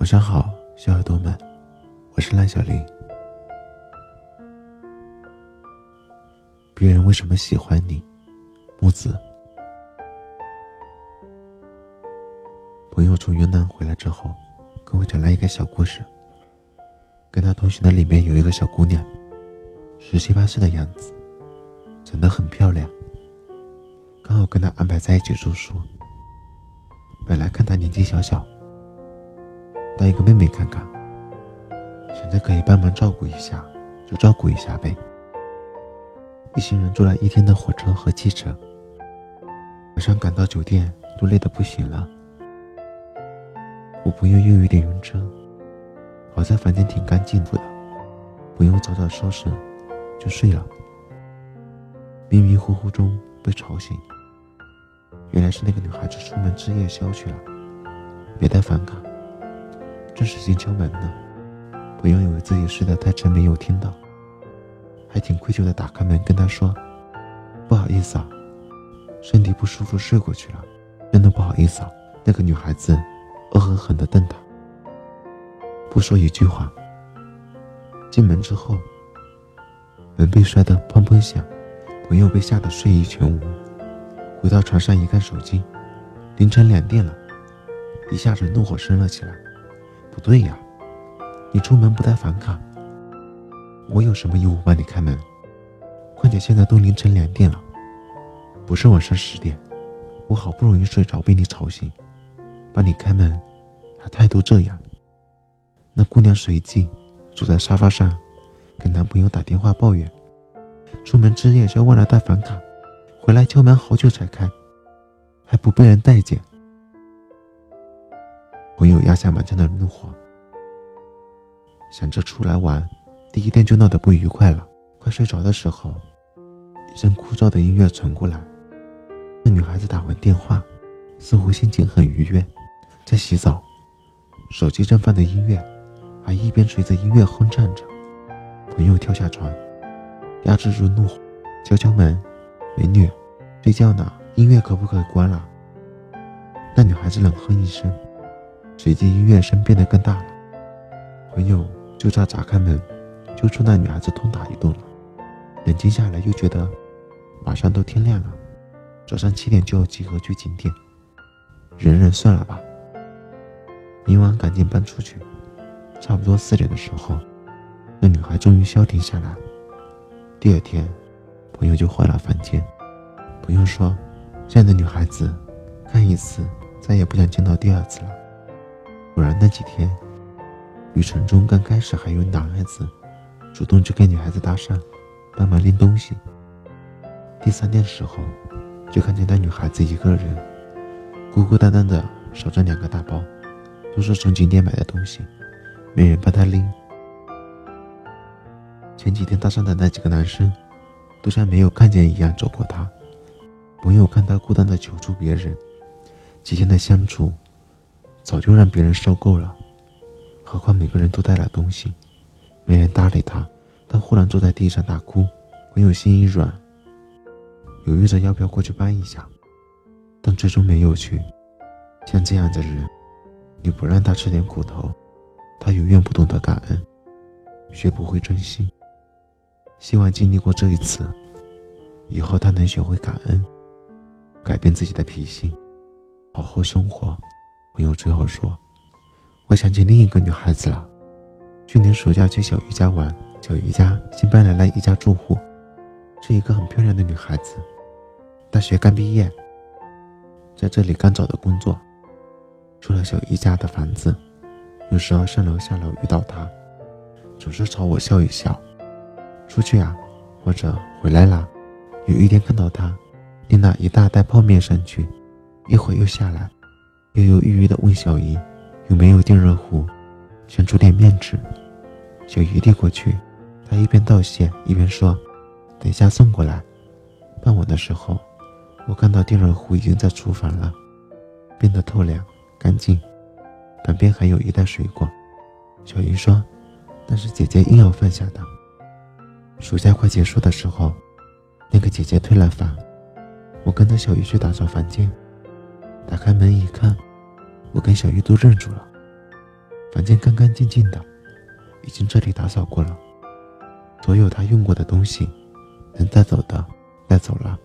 晚上好，小耳朵们，我是蓝小林。别人为什么喜欢你？木子。朋友从云南回来之后，跟我讲了一个小故事。跟他同行的里面有一个小姑娘，十七八岁的样子，长得很漂亮，刚好跟他安排在一起住宿。本来看她年纪小小。当一个妹妹看看，想着可以帮忙照顾一下，就照顾一下呗。一行人坐了一天的火车和汽车，晚上赶到酒店都累得不行了。我朋友又有点晕车，好在房间挺干净的，不用早早收拾，就睡了。迷迷糊糊中被吵醒，原来是那个女孩子出门吃夜宵去了，别带反感。正使劲敲门呢，朋友以为自己睡得太沉没有听到，还挺愧疚的打开门跟他说：“不好意思啊，身体不舒服睡过去了，真的不好意思啊。”那个女孩子恶狠狠地瞪他，不说一句话。进门之后，门被摔得砰砰响，朋友被吓得睡意全无，回到床上一看手机，凌晨两点了，一下子怒火升了起来。不对呀，你出门不带房卡，我有什么义务帮你开门？况且现在都凌晨两点了，不是晚上十点，我好不容易睡着被你吵醒，帮你开门，还态度这样。那姑娘随即坐在沙发上，给男朋友打电话抱怨：出门吃夜宵忘了带房卡，回来敲门好久才开，还不被人待见。朋友压下满腔的怒火，想着出来玩，第一天就闹得不愉快了。快睡着的时候，一阵枯燥的音乐传过来。那女孩子打完电话，似乎心情很愉悦，在洗澡，手机正放的音乐，还一边随着音乐哼唱着。朋友跳下床，压制住怒火，敲敲门：“美女，睡觉呢，音乐可不可以关了？”那女孩子冷哼一声。随即音乐声变得更大了，朋友就差砸开门，揪出那女孩子痛打一顿了。冷静下来又觉得，马上都天亮了，早上七点就要集合去景点，忍忍算了吧。明晚赶紧搬出去。差不多四点的时候，那女孩终于消停下来。第二天，朋友就换了房间。朋友说，这样的女孩子，看一次再也不想见到第二次了。果然那几天，旅程中刚开始还有男孩子主动去跟女孩子搭讪，帮忙拎东西。第三天的时候，就看见那女孩子一个人孤孤单单的守着两个大包，都是从景点买的东西，没人帮她拎。前几天搭讪的那几个男生，都像没有看见一样走过她。朋友看她孤单的求助别人，几天的相处。早就让别人受够了，何况每个人都带了东西，没人搭理他。他忽然坐在地上大哭，朋友心一软，犹豫着要不要过去搬一下，但最终没有去。像这样的人，你不让他吃点苦头，他永远不懂得感恩，学不会珍惜。希望经历过这一次，以后他能学会感恩，改变自己的脾性，好好生活。朋友最后说：“我想起另一个女孩子了。去年暑假去小鱼家玩，小鱼家新搬来了一家住户，是一个很漂亮的女孩子，大学刚毕业，在这里刚找的工作。住了小鱼家的房子，有时候上楼下楼遇到她，总是朝我笑一笑。出去啊，或者回来啦。有一天看到她，拎了一大袋泡面上去，一会又下来。”犹犹豫豫地问小姨：“有没有电热壶？想煮点面吃。”小姨递过去，她一边道谢一边说：“等一下送过来。”傍晚的时候，我看到电热壶已经在厨房了，变得透亮干净，旁边还有一袋水果。小姨说：“那是姐姐硬要放下的。”暑假快结束的时候，那个姐姐退了房，我跟着小姨去打扫房间。打开门一看，我跟小玉都愣住了。房间干干净净的，已经彻底打扫过了。所有他用过的东西，能带走的带走了，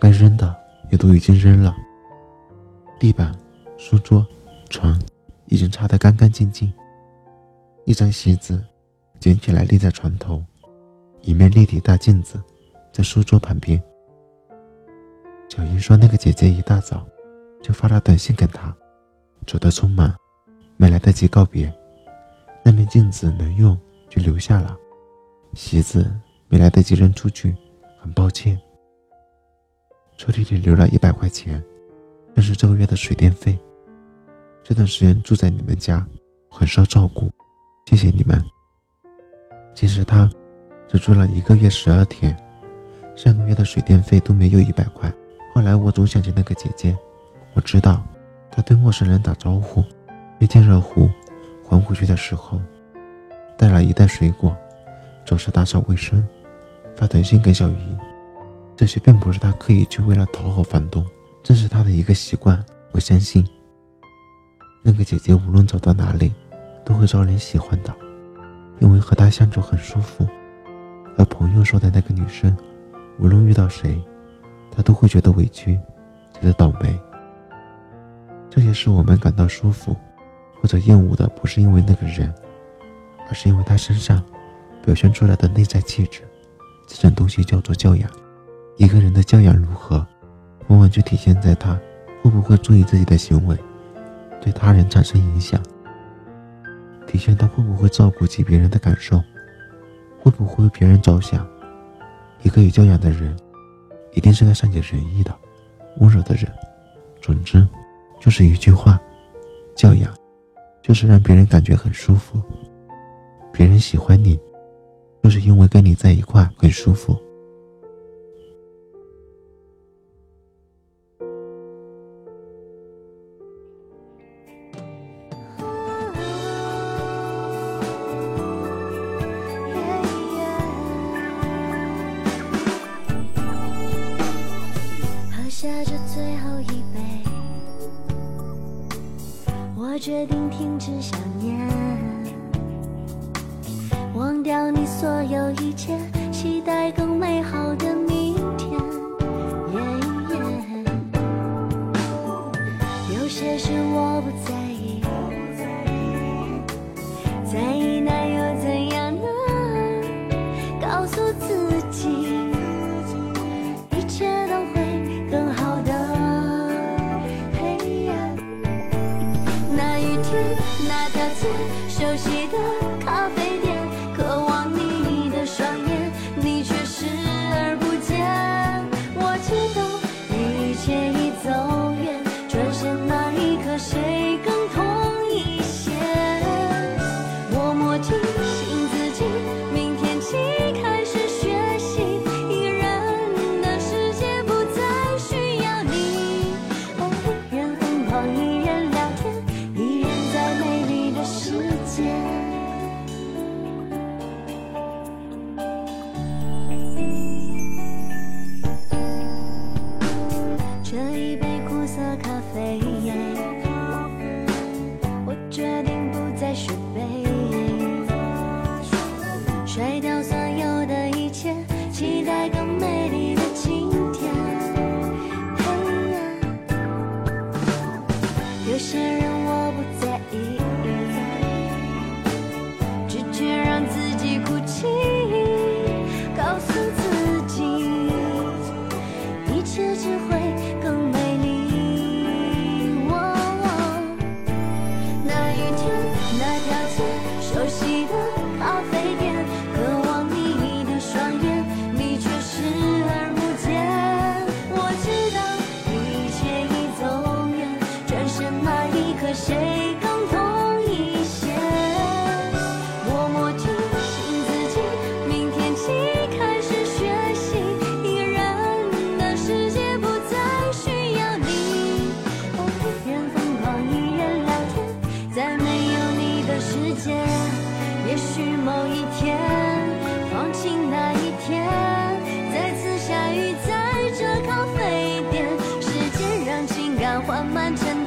该扔的也都已经扔了。地板、书桌、床已经擦得干干净净。一张席子捡起来立在床头，一面立体大镜子在书桌旁边。小英说：“那个姐姐一大早就发了短信给他，走得匆忙，没来得及告别。那面镜子能用就留下了，席子没来得及扔出去，很抱歉。抽屉里留了一百块钱，那是这个月的水电费。这段时间住在你们家，很受照顾，谢谢你们。其实他只住了一个月十二天，上个月的水电费都没有一百块。”后来我总想起那个姐姐，我知道他对陌生人打招呼，被电热壶还回去的时候，带了一袋水果，总是打扫卫生，发短信给小姨。这些并不是他刻意去为了讨好房东，这是他的一个习惯。我相信，那个姐姐无论走到哪里，都会招人喜欢的，因为和她相处很舒服。而朋友说的那个女生，无论遇到谁。他都会觉得委屈，觉得倒霉。这些是我们感到舒服或者厌恶的，不是因为那个人，而是因为他身上表现出来的内在气质。这种东西叫做教养。一个人的教养如何，往往就体现在他会不会注意自己的行为，对他人产生影响，体现他会不会照顾及别人的感受，会不会为别人着想。一个有教养的人。一定是个善解人意的、温柔的人。总之，就是一句话：教养，就是让别人感觉很舒服。别人喜欢你，就是因为跟你在一块很舒服。决定停止想念，忘掉你所有一切，期待更美好的敢缓慢前